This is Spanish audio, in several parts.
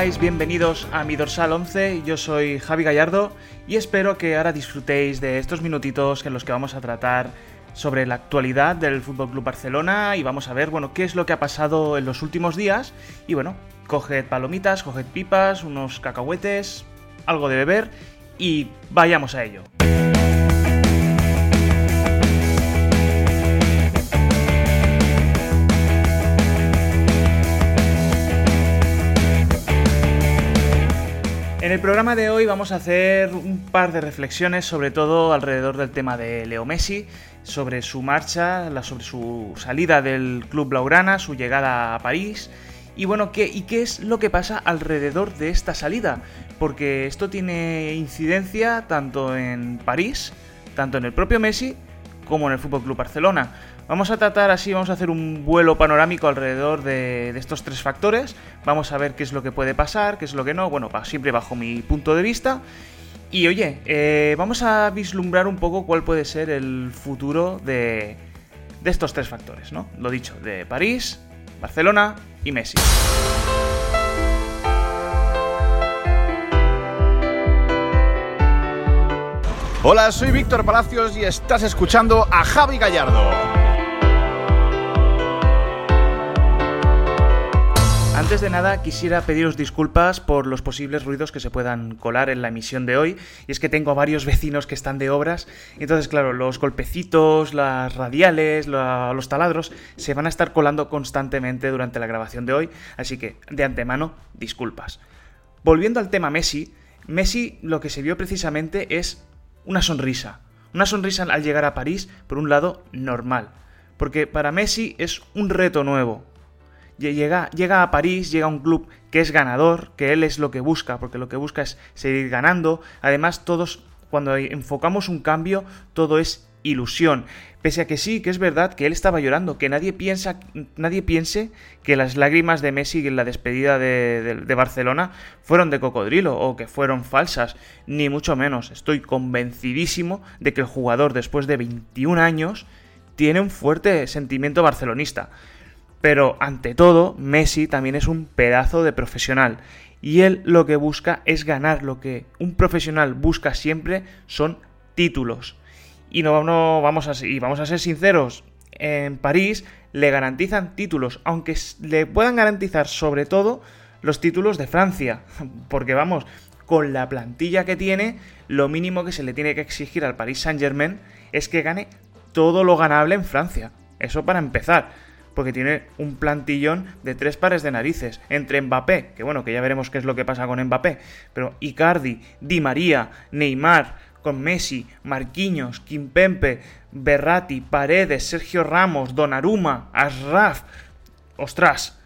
Bienvenidos a mi dorsal 11, yo soy Javi Gallardo y espero que ahora disfrutéis de estos minutitos en los que vamos a tratar sobre la actualidad del Fútbol Club Barcelona y vamos a ver, bueno, qué es lo que ha pasado en los últimos días y bueno, coged palomitas, coged pipas, unos cacahuetes, algo de beber y vayamos a ello. En el programa de hoy vamos a hacer un par de reflexiones, sobre todo alrededor del tema de Leo Messi, sobre su marcha, sobre su salida del club Blaugrana, su llegada a París. Y bueno, ¿qué, ¿y qué es lo que pasa alrededor de esta salida? Porque esto tiene incidencia tanto en París, tanto en el propio Messi, como en el Fútbol Club Barcelona. Vamos a tratar así, vamos a hacer un vuelo panorámico alrededor de, estos tres factores. Vamos a ver qué es lo que puede pasar, qué es lo que no. Bueno, siempre bajo mi punto de vista. Y oye, eh, vamos a vislumbrar un poco cuál puede ser el futuro de, de estos tres factores, ¿no? Lo dicho, de París, Barcelona y Messi. Hola, soy Víctor Palacios y estás escuchando a Javi Gallardo. Antes de nada, quisiera pediros disculpas por los posibles ruidos que se puedan colar en la emisión de hoy. Y es que tengo varios vecinos que están de obras. entonces, claro, los golpecitos, las radiales, los taladros se van a estar colando constantemente durante la grabación de hoy. Así que, de antemano, disculpas. Volviendo al tema Messi, Messi lo que se vio precisamente es una sonrisa. Una sonrisa al llegar a París, por un lado, normal. Porque para Messi es un reto nuevo, llega, llega a París, llega a un club que es ganador, que él es lo que busca, porque lo que busca es seguir ganando. Además, todos, cuando enfocamos un cambio, todo es ilusión. Pese a que sí, que es verdad que él estaba llorando, que nadie piensa, nadie piense que las lágrimas de Messi en la despedida de, de, Barcelona fueron de cocodrilo o que fueron falsas, ni mucho menos. Estoy convencidísimo de que el jugador, después de 21 años, tiene un fuerte sentimiento barcelonista. Pero ante todo, Messi también es un pedazo de profesional. Y él lo que busca es ganar. Lo que un profesional busca siempre son títulos. Y no, no vamos a, y vamos a ser sinceros. En París le garantizan títulos, aunque le puedan garantizar sobre todo los títulos de Francia. Porque vamos, con la plantilla que tiene, lo mínimo que se le tiene que exigir al Paris Saint Germain es que gane todo lo ganable en Francia. Eso para empezar porque tiene un plantillón de tres pares de narices. Entre Mbappé, que bueno, que ya veremos qué es lo que pasa con Mbappé, pero Icardi, Di María, Neymar, con Messi, Marquinhos, Kimpempe, Berratti, Paredes, Sergio Ramos, Donnarumma, Asraf. Ostras,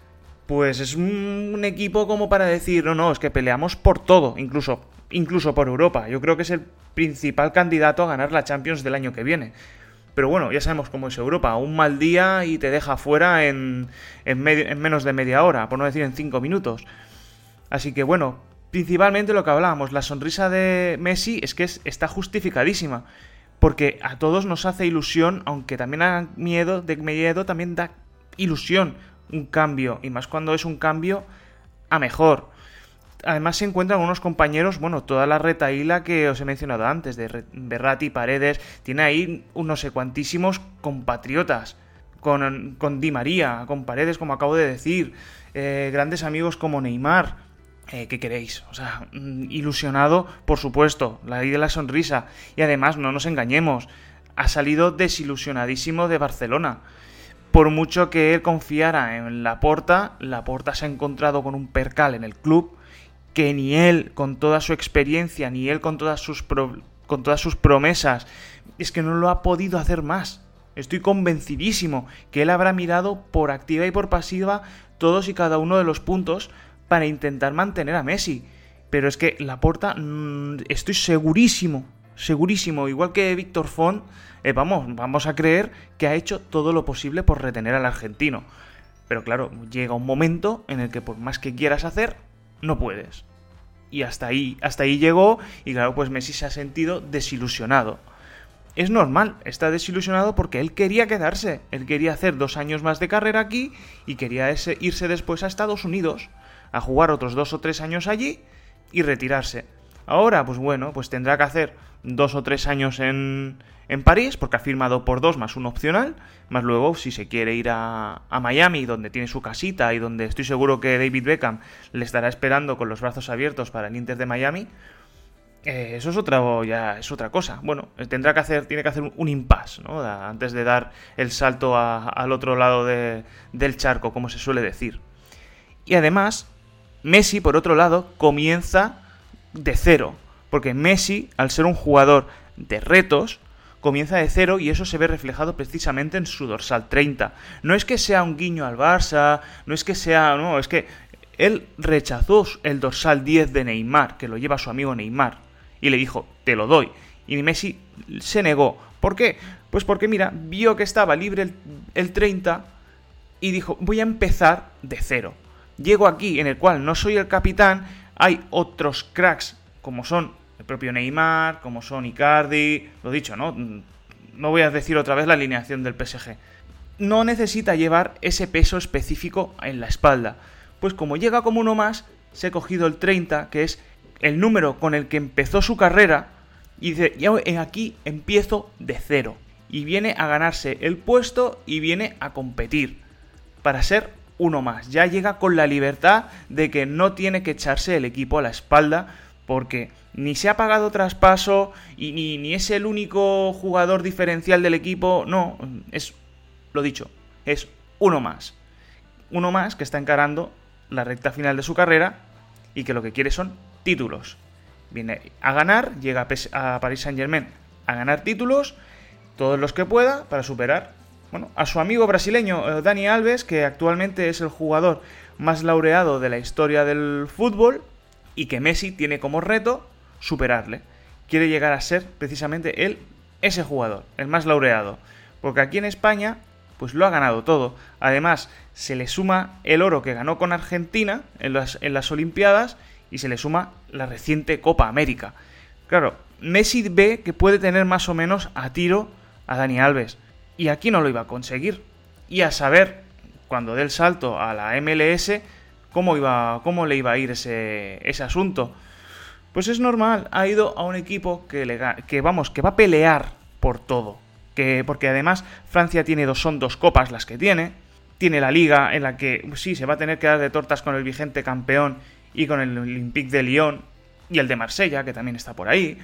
pues es un equipo como para decir, no, no, es que peleamos por todo, incluso, incluso por Europa. Yo creo que es el principal candidato a ganar la Champions del año que viene. Pero bueno, ya sabemos cómo es Europa. Un mal día y te deja fuera en, en, en menos de media hora, por no decir en cinco minutos. Así que bueno, principalmente lo que hablábamos, la sonrisa de Messi es que está justificadísima. Porque a todos nos hace ilusión, aunque también da miedo, de miedo también da ilusión un cambio. Y más cuando es un cambio a mejor además se encuentran unos compañeros, bueno, toda la retaíla que os he mencionado antes, de Berrati, Paredes, tiene ahí unos sé cuantísimos compatriotas, con, con Di María, con Paredes, como acabo de decir, eh, grandes amigos como Neymar. Eh, ¿Qué queréis? O sea, mm, ilusionado, por supuesto, la ley de la sonrisa. Y además, no nos engañemos, ha salido desilusionadísimo de Barcelona por mucho que él confiara en la Porta, la Porta se ha encontrado con un percal en el club que ni él, con toda su experiencia, ni él con todas sus, con todas sus promesas, es que no lo ha podido hacer más. Estoy convencidísimo que él habrá mirado por activa y por pasiva todos y cada uno de los puntos para intentar mantener a Messi. Pero es que la porta, mm, estoy segurísimo, segurísimo, igual que Víctor Font, eh, vamos, vamos a creer que ha hecho todo lo posible por retener al argentino. Pero claro, llega un momento en el que por más que quieras hacer, no puedes. Y hasta ahí, hasta ahí llegó y claro, pues Messi se ha sentido desilusionado. Es normal, está desilusionado porque él quería quedarse, él quería hacer dos años más de carrera aquí y quería irse después a Estados Unidos a jugar otros dos o tres años allí y retirarse. Ahora, pues bueno, pues tendrá que hacer dos o tres años en, en París, porque ha firmado por dos más un opcional, más luego si se quiere ir a, a, Miami, donde tiene su casita y donde estoy seguro que David Beckham le estará esperando con los brazos abiertos para el Inter de Miami, eh, eso es otra, ya es otra cosa. Bueno, tendrá que hacer, tiene que hacer un, impasse, ¿no? Antes de dar el salto al otro lado del charco, como se suele decir. Y además, Messi, por otro lado, comienza de cero. Porque Messi, al ser un jugador de retos, comienza de cero y eso se ve reflejado precisamente en su dorsal 30. No es que sea un guiño al Barça, no es que sea... No, es que él rechazó el dorsal 10 de Neymar, que lo lleva su amigo Neymar y le dijo, te lo doy. Y Messi se negó. ¿Por qué? Pues porque, mira, vio que estaba libre el, 30 y dijo, voy a empezar de cero. Llego aquí, en el cual no soy el capitán, hay otros cracks, como son propio Neymar, como son Icardi, lo dicho, ¿no? No voy a decir otra vez la alineación del PSG. No necesita llevar ese peso específico en la espalda. Pues como llega como uno más, se ha cogido el 30, que es el número con el que empezó su carrera y dice, ya aquí empiezo de cero. Y viene a ganarse el puesto y viene a competir para ser uno más. Ya llega con la libertad de que no tiene que echarse el equipo a la espalda porque ni se ha pagado traspaso y ni, ni es el único jugador diferencial del equipo. No, es lo dicho, es uno más. Uno más que está encarando la recta final de su carrera y que lo que quiere son títulos. Viene a ganar, llega a Paris Saint Germain a ganar títulos, todos los que pueda, para superar bueno, a su amigo brasileño eh, Dani Alves, que actualmente es el jugador más laureado de la historia del fútbol y que Messi tiene como reto superarle. Quiere llegar a ser precisamente él ese jugador, el más laureado. Porque aquí en España, pues lo ha ganado todo. Además, se le suma el oro que ganó con Argentina en las, en las Olimpiadas y se le suma la reciente Copa América. Claro, Messi ve que puede tener más o menos a tiro a Dani Alves. Y aquí no lo iba a conseguir. Y a saber, cuando dé el salto a la MLS, cómo, iba, cómo le iba a ir ese, ese asunto. Pues es normal, ha ido a un equipo que, le, que, vamos, que va a pelear por todo. Que, porque además Francia tiene dos, son dos copas las que tiene. Tiene la liga en la que sí se va a tener que dar de tortas con el vigente campeón y con el Olympique de Lyon y el de Marsella, que también está por ahí.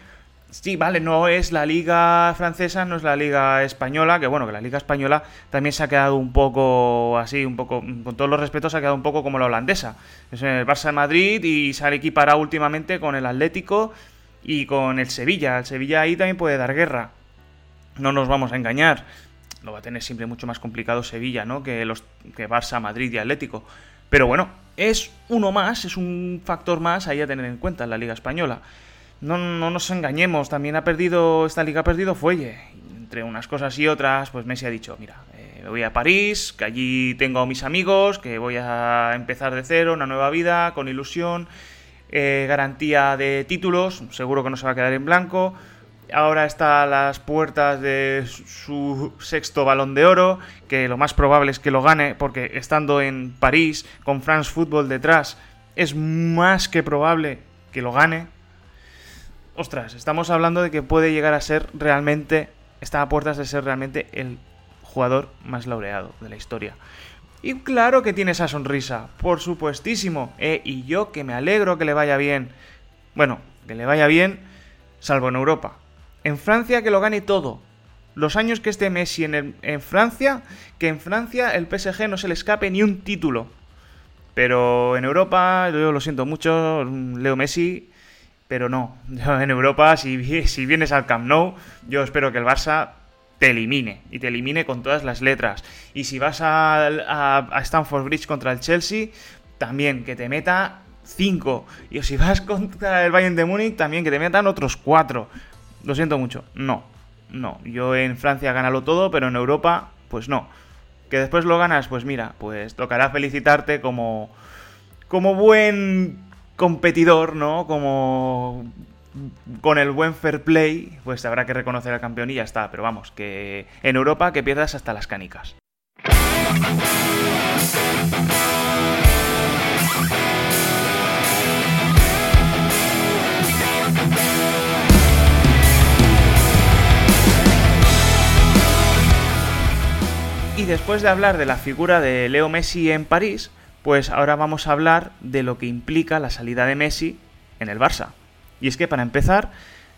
Sí, vale, no es la liga francesa, no es la liga española, que bueno, que la liga española también se ha quedado un poco así, un poco, con todos los respetos, se ha quedado un poco como la holandesa. Es el Barça de Madrid y se ha equiparado últimamente con el Atlético y con el Sevilla. El Sevilla ahí también puede dar guerra. No nos vamos a engañar. Lo va a tener siempre mucho más complicado Sevilla, ¿no? Que los que Barça, Madrid y Atlético. Pero bueno, es uno más, es un factor más ahí a tener en cuenta en la Liga Española. No, no nos engañemos, también ha perdido, esta liga ha perdido fuelle. Entre unas cosas y otras, pues Messi ha dicho, mira, eh, me voy a París, que allí tengo a mis amigos, que voy a empezar de cero, una nueva vida, con ilusión, eh, garantía de títulos, seguro que no se va a quedar en blanco ahora está a las puertas de su sexto balón de oro, que lo más probable es que lo gane, porque estando en París, con France Football detrás, es más que probable que lo gane. Ostras, estamos hablando de que puede llegar a ser realmente, está a puertas de ser realmente el jugador más laureado de la historia. Y claro que tiene esa sonrisa, por supuestísimo. Eh, y yo que me alegro que le vaya bien. Bueno, que le vaya bien, salvo en Europa. En Francia que lo gane todo. Los años que esté Messi en, en Francia, que en Francia el PSG no se le escape ni un título. Pero en Europa, yo lo siento mucho, Leo Messi, pero no. En Europa, si, si vienes al Camp Nou, yo espero que el Barça te elimine y te elimine con todas las letras. Y si vas a, a, Stamford Bridge contra el Chelsea, también que te meta 5. Y si vas contra el Bayern de Múnich, también que te metan otros 4. Lo siento mucho. No. No. Yo en Francia ganalo todo, pero en Europa, pues no. Que después lo ganas, pues mira, pues tocará felicitarte como. como buen competidor, ¿no? Como con el buen fair play, pues habrá que reconocer al campeón y ya está. Pero vamos, que en Europa que pierdas hasta las canicas. Y después de hablar de la figura de Leo Messi en París, pues ahora vamos a hablar de lo que implica la salida de Messi en el Barça. Y es que para empezar,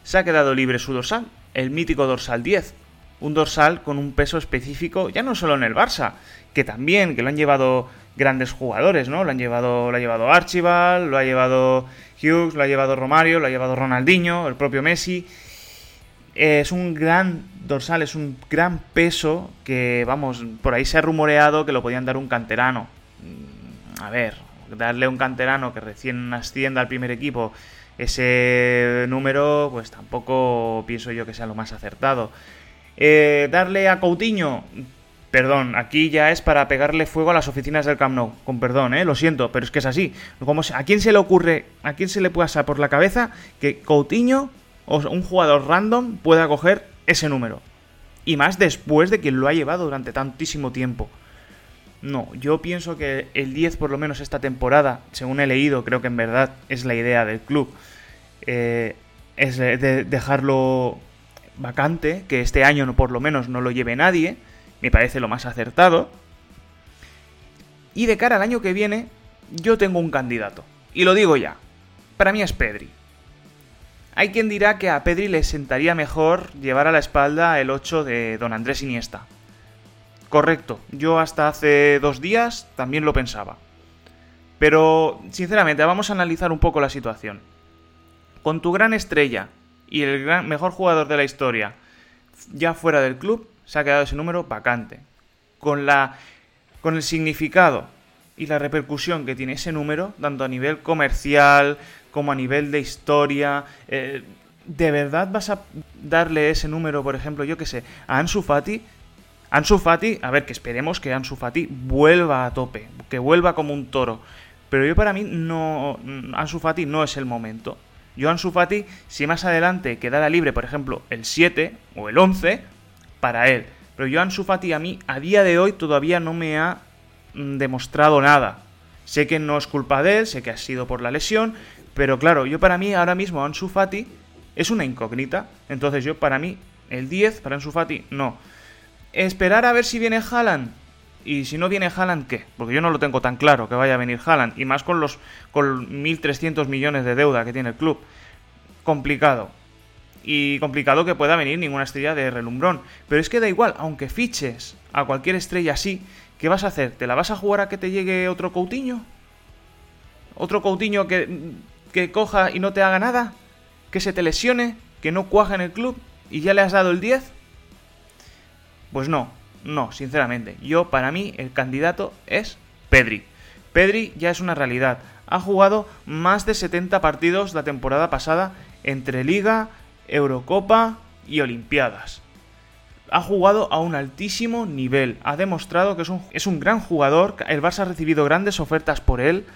se ha quedado libre su dorsal, el mítico dorsal 10. Un dorsal con un peso específico, ya no solo en el Barça, que también, que lo han llevado grandes jugadores, ¿no? Lo han llevado, lo ha llevado Archibald, lo ha llevado Hughes, lo ha llevado Romario, lo ha llevado Ronaldinho, el propio Messi. Es un gran dorsal, es un gran peso que, vamos, por ahí se ha rumoreado que lo podían dar un canterano. A ver, darle un canterano que recién ascienda al primer equipo ese número, pues tampoco pienso yo que sea lo más acertado. Eh, darle a Coutinho, perdón, aquí ya es para pegarle fuego a las oficinas del Camp Nou, con perdón, ¿eh? lo siento, pero es que es así. ¿A quién se le ocurre, a quién se le pasa por la cabeza que Coutinho o un jugador random pueda coger ese número? Y más después de que lo ha llevado durante tantísimo tiempo. No, yo pienso que el 10 por lo menos esta temporada, según he leído, creo que en verdad es la idea del club, eh, es de dejarlo vacante, que este año por lo menos no lo lleve nadie, me parece lo más acertado. Y de cara al año que viene, yo tengo un candidato, y lo digo ya, para mí es Pedri. Hay quien dirá que a Pedri le sentaría mejor llevar a la espalda el 8 de Don Andrés Iniesta. Correcto, yo hasta hace dos días también lo pensaba. Pero, sinceramente, vamos a analizar un poco la situación. Con tu gran estrella y el gran, mejor jugador de la historia ya fuera del club, se ha quedado ese número vacante. Con, la, con el significado y la repercusión que tiene ese número, tanto a nivel comercial como a nivel de historia, eh, ¿de verdad vas a darle ese número, por ejemplo, yo que sé, a Ansu Fati? Ansu Fati, a ver, que esperemos que Ansu Fati vuelva a tope, que vuelva como un toro. Pero yo para mí no. Ansu Fati no es el momento. Yo Ansu Fati, si más adelante quedara libre, por ejemplo, el 7 o el 11, para él. Pero yo Ansu Fati a mí, a día de hoy, todavía no me ha mm, demostrado nada. Sé que no es culpa de él, sé que ha sido por la lesión, pero claro, yo para mí ahora mismo Ansu Fati es una incógnita. Entonces yo para mí, el 10 para Ansu Fati, no. Esperar a ver si viene Haaland. Y si no viene Haaland, ¿qué? Porque yo no lo tengo tan claro que vaya a venir Haaland. Y más con los con 1.300 millones de deuda que tiene el club. Complicado. Y complicado que pueda venir ninguna estrella de relumbrón. Pero es que da igual, aunque fiches a cualquier estrella así, ¿qué vas a hacer? ¿Te la vas a jugar a que te llegue otro Coutinho? ¿Otro Coutinho que, que coja y no te haga nada? ¿Que se te lesione? ¿Que no cuaja en el club? ¿Y ya le has dado el 10? Pues no, no, sinceramente. Yo, para mí, el candidato es Pedri. Pedri ya es una realidad. Ha jugado más de 70 partidos la temporada pasada entre Liga, Eurocopa y Olimpiadas. Ha jugado a un altísimo nivel. Ha demostrado que es un, es un gran jugador. El Barça ha recibido grandes ofertas por él.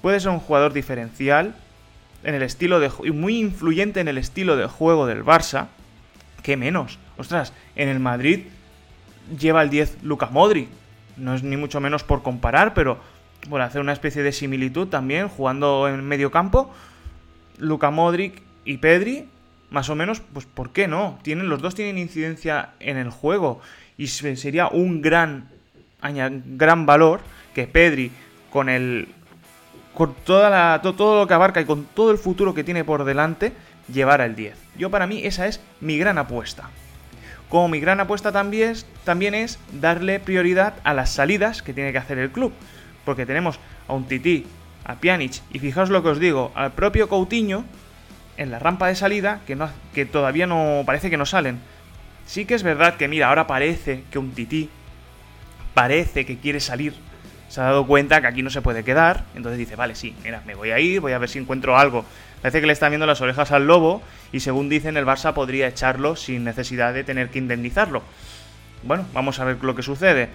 Puede ser un jugador diferencial en el estilo de muy influyente en el estilo de juego del Barça. ¿Qué menos? Ostras, en el Madrid lleva el 10 Lucas Modric. No es ni mucho menos por comparar, pero por hacer una especie de similitud también, jugando en medio campo, Luka Modric y Pedri, más o menos, pues ¿por qué no? Tienen, los dos tienen incidencia en el juego y sería un gran, gran valor que Pedri con el con toda la, todo lo que abarca y con todo el futuro que tiene por delante, llevara el 10. Yo para mí esa es mi gran apuesta. Como mi gran apuesta también es, también es darle prioridad a las salidas que tiene que hacer el club. Porque tenemos a un Tití, a Pjanic y fijaos lo que os digo, al propio Coutinho en la rampa de salida que, no, que todavía no parece que no salen. Sí que es verdad que mira, ahora parece que un Tití parece que quiere salir. Se ha dado cuenta que aquí no se puede quedar. Entonces dice, vale, sí, mira, me voy a ir, voy a ver si encuentro algo Parece que le está viendo las orejas al lobo y según dicen el Barça podría echarlo sin necesidad de tener que indemnizarlo. Bueno, vamos a ver lo que sucede.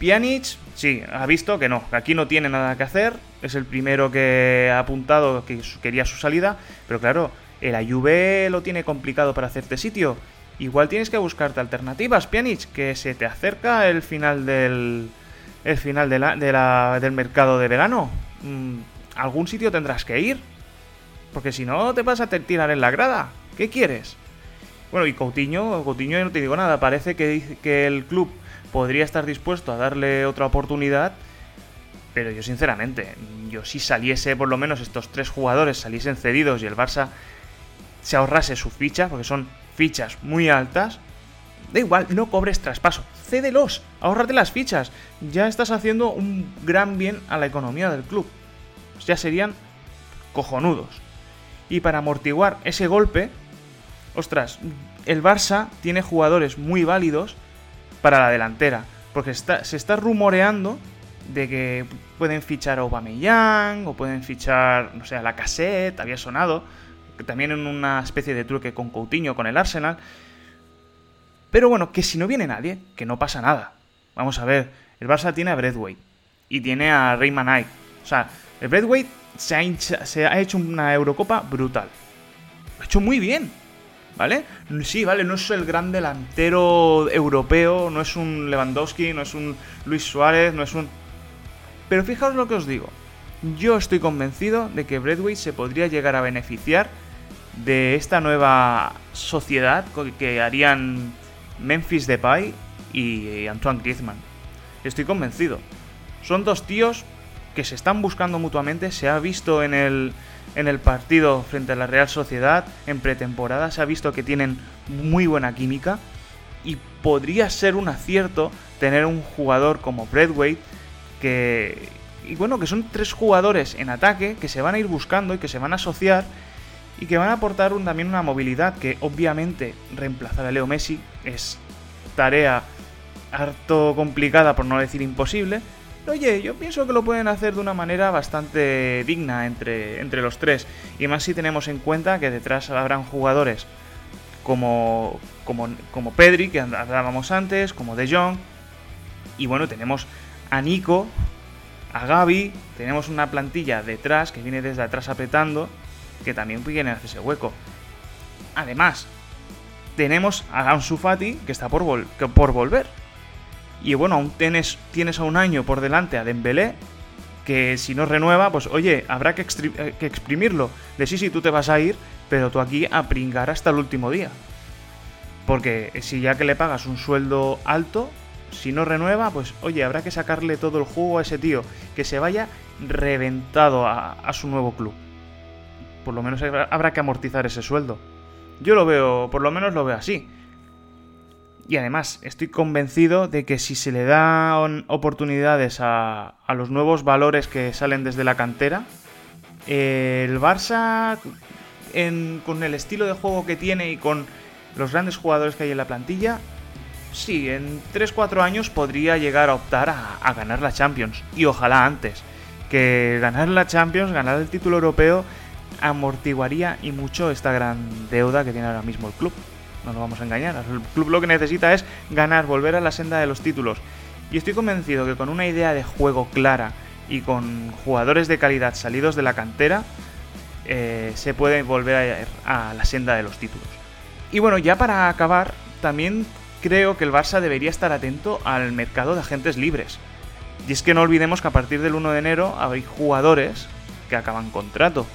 Pjanic, sí, ha visto que no, aquí no tiene nada que hacer, es el primero que ha apuntado que quería su salida, pero claro, el Ayuve lo tiene complicado para hacerte sitio. Igual tienes que buscarte alternativas, Pjanic, que se te acerca el final del el final del mercado de verano. Mm, algún sitio tendrás que ir. Porque si no, te vas a tirar en la grada. ¿Qué quieres? Bueno, y Coutinho, Coutinho no te digo nada. Parece que, el club podría estar dispuesto a darle otra oportunidad, pero yo sinceramente, yo si saliese por lo menos estos tres jugadores saliesen cedidos y el Barça se ahorrase su ficha, porque son fichas muy altas, da igual, no cobres traspaso, cédelos, ahórrate las fichas, ya estás haciendo un gran bien a la economía del club. Ya serían cojonudos. Y para amortiguar ese golpe, ostras, el Barça tiene jugadores muy válidos para la delantera. Porque se está rumoreando de que pueden fichar a Aubameyang o pueden fichar, no sé, a la cassette, había sonado, que también en una especie de truque con Coutinho, con el Arsenal. Pero bueno, que si no viene nadie, que no pasa nada. Vamos a ver, el Barça tiene a Breadway y tiene a Rayman Knight. O sea, el Breadway se ha, hecho una Eurocopa brutal. Lo ha hecho muy bien. ¿Vale? Sí, vale, no es el gran delantero europeo, no es un Lewandowski, no es un Luis Suárez, no es un... Pero fijaos lo que os digo. Yo estoy convencido de que Bradway se podría llegar a beneficiar de esta nueva sociedad que harían Memphis Depay y Antoine Griezmann. Estoy convencido. Son dos tíos que se están buscando mutuamente, se ha visto en el, en el partido frente a la Real Sociedad en pretemporada, se ha visto que tienen muy buena química y podría ser un acierto tener un jugador como Bradway que y bueno, que son tres jugadores en ataque que se van a ir buscando y que se van a asociar y que van a aportar también una movilidad que obviamente reemplazar a Leo Messi es tarea harto complicada por no decir imposible, oye, yo pienso que lo pueden hacer de una manera bastante digna entre, entre los tres. Y más si tenemos en cuenta que detrás habrán jugadores como, como, como Pedri, que hablábamos antes, como De Jong. Y bueno, tenemos a Nico, a Gaby, tenemos una plantilla detrás que viene desde atrás apretando, que también viene hacer ese hueco. Además, tenemos a Ansu Fati, que está por, por volver. Y bueno, aún tienes, tienes a un año por delante a Dembélé, que si no renueva, pues oye, habrá que, eh, que exprimirlo. De sí, sí, tú te vas a ir, pero tú aquí a pringar hasta el último día. Porque si ya que le pagas un sueldo alto, si no renueva, pues oye, habrá que sacarle todo el jugo a ese tío, que se vaya reventado a, a su nuevo club. Por lo menos habrá que amortizar ese sueldo. Yo lo veo, por lo menos lo veo así. Y además, estoy convencido de que si se le dan oportunidades a, los nuevos valores que salen desde la cantera, el Barça, con el estilo de juego que tiene y con los grandes jugadores que hay en la plantilla, sí, en 3-4 años podría llegar a optar a, a, ganar la Champions. Y ojalá antes. Que ganar la Champions, ganar el título europeo, amortiguaría y mucho esta gran deuda que tiene ahora mismo el club no nos vamos a engañar. El club lo que necesita es ganar, volver a la senda de los títulos. Y estoy convencido que con una idea de juego clara y con jugadores de calidad salidos de la cantera, eh, se puede volver a, a la senda de los títulos. Y bueno, ya para acabar, también creo que el Barça debería estar atento al mercado de agentes libres. Y es que no olvidemos que a partir del 1 de enero hay jugadores que acaban contrato.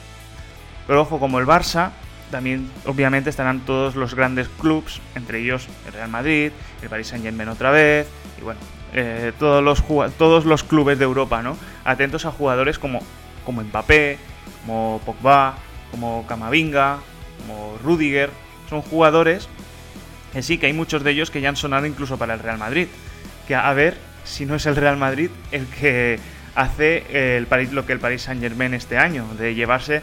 Pero ojo, como el Barça también obviamente estarán todos los grandes clubs, entre ellos el Real Madrid, el Paris Saint Germain otra vez, y bueno, eh, todos, los, todos los clubes de Europa, ¿no? Atentos a jugadores como, como Mbappé, como Pogba, como Camavinga, como Rudiger, son jugadores que sí, que hay muchos de ellos que ya han sonado incluso para el Real Madrid. Que a ver si no es el Real Madrid el que hace el lo que el Paris Saint Germain este año, de llevarse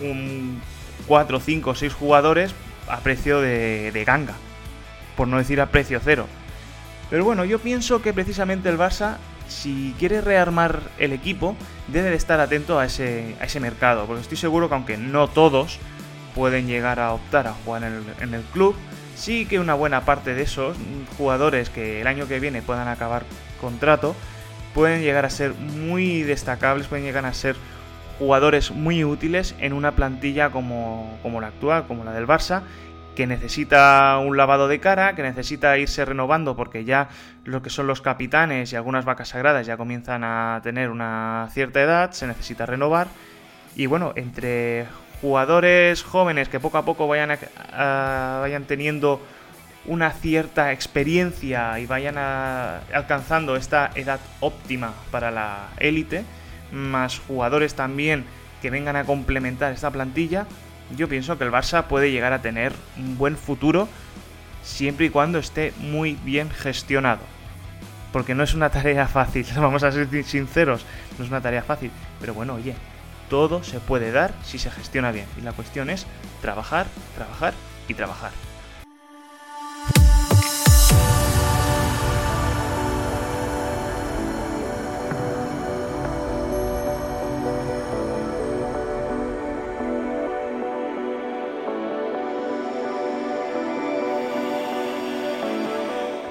un 4, 5, 6 jugadores a precio de, ganga, por no decir a precio cero. Pero bueno, yo pienso que precisamente el Barça, si quiere rearmar el equipo, debe de estar atento a ese, a ese mercado, porque estoy seguro que aunque no todos pueden llegar a optar a jugar en el, en el club, sí que una buena parte de esos jugadores que el año que viene puedan acabar contrato, pueden llegar a ser muy destacables, pueden llegar a ser jugadores muy útiles en una plantilla como, la actual, como la del Barça, que necesita un lavado de cara, que necesita irse renovando porque ya lo que son los capitanes y algunas vacas sagradas ya comienzan a tener una cierta edad, se necesita renovar. Y bueno, entre jugadores jóvenes que poco a poco vayan, vayan teniendo una cierta experiencia y vayan alcanzando esta edad óptima para la élite, más jugadores también que vengan a complementar esta plantilla, yo pienso que el Barça puede llegar a tener un buen futuro siempre y cuando esté muy bien gestionado. Porque no es una tarea fácil, vamos a ser sinceros, no es una tarea fácil. Pero bueno, oye, todo se puede dar si se gestiona bien. Y la cuestión es trabajar, trabajar y trabajar.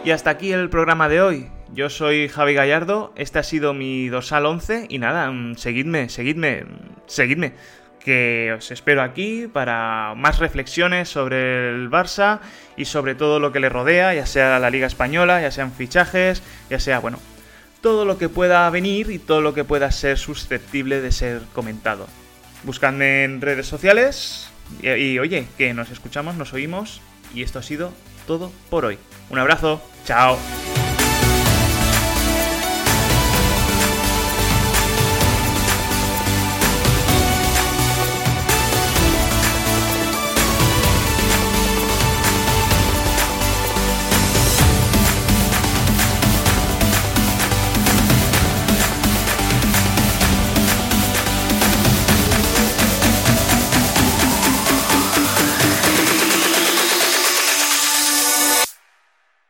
Y hasta aquí el programa de hoy. Yo soy Javi Gallardo, este ha sido mi dorsal 11 y nada, mm, seguidme, seguidme, seguidme. Que os espero aquí para más reflexiones sobre el Barça y sobre todo lo que le rodea, ya sea la Liga Española, ya sean fichajes, ya sea, bueno, todo lo que pueda venir y todo lo que pueda ser susceptible de ser comentado. Buscadme en redes sociales y, y oye, que nos escuchamos, nos oímos y esto ha sido todo por hoy. Un abrazo, chao.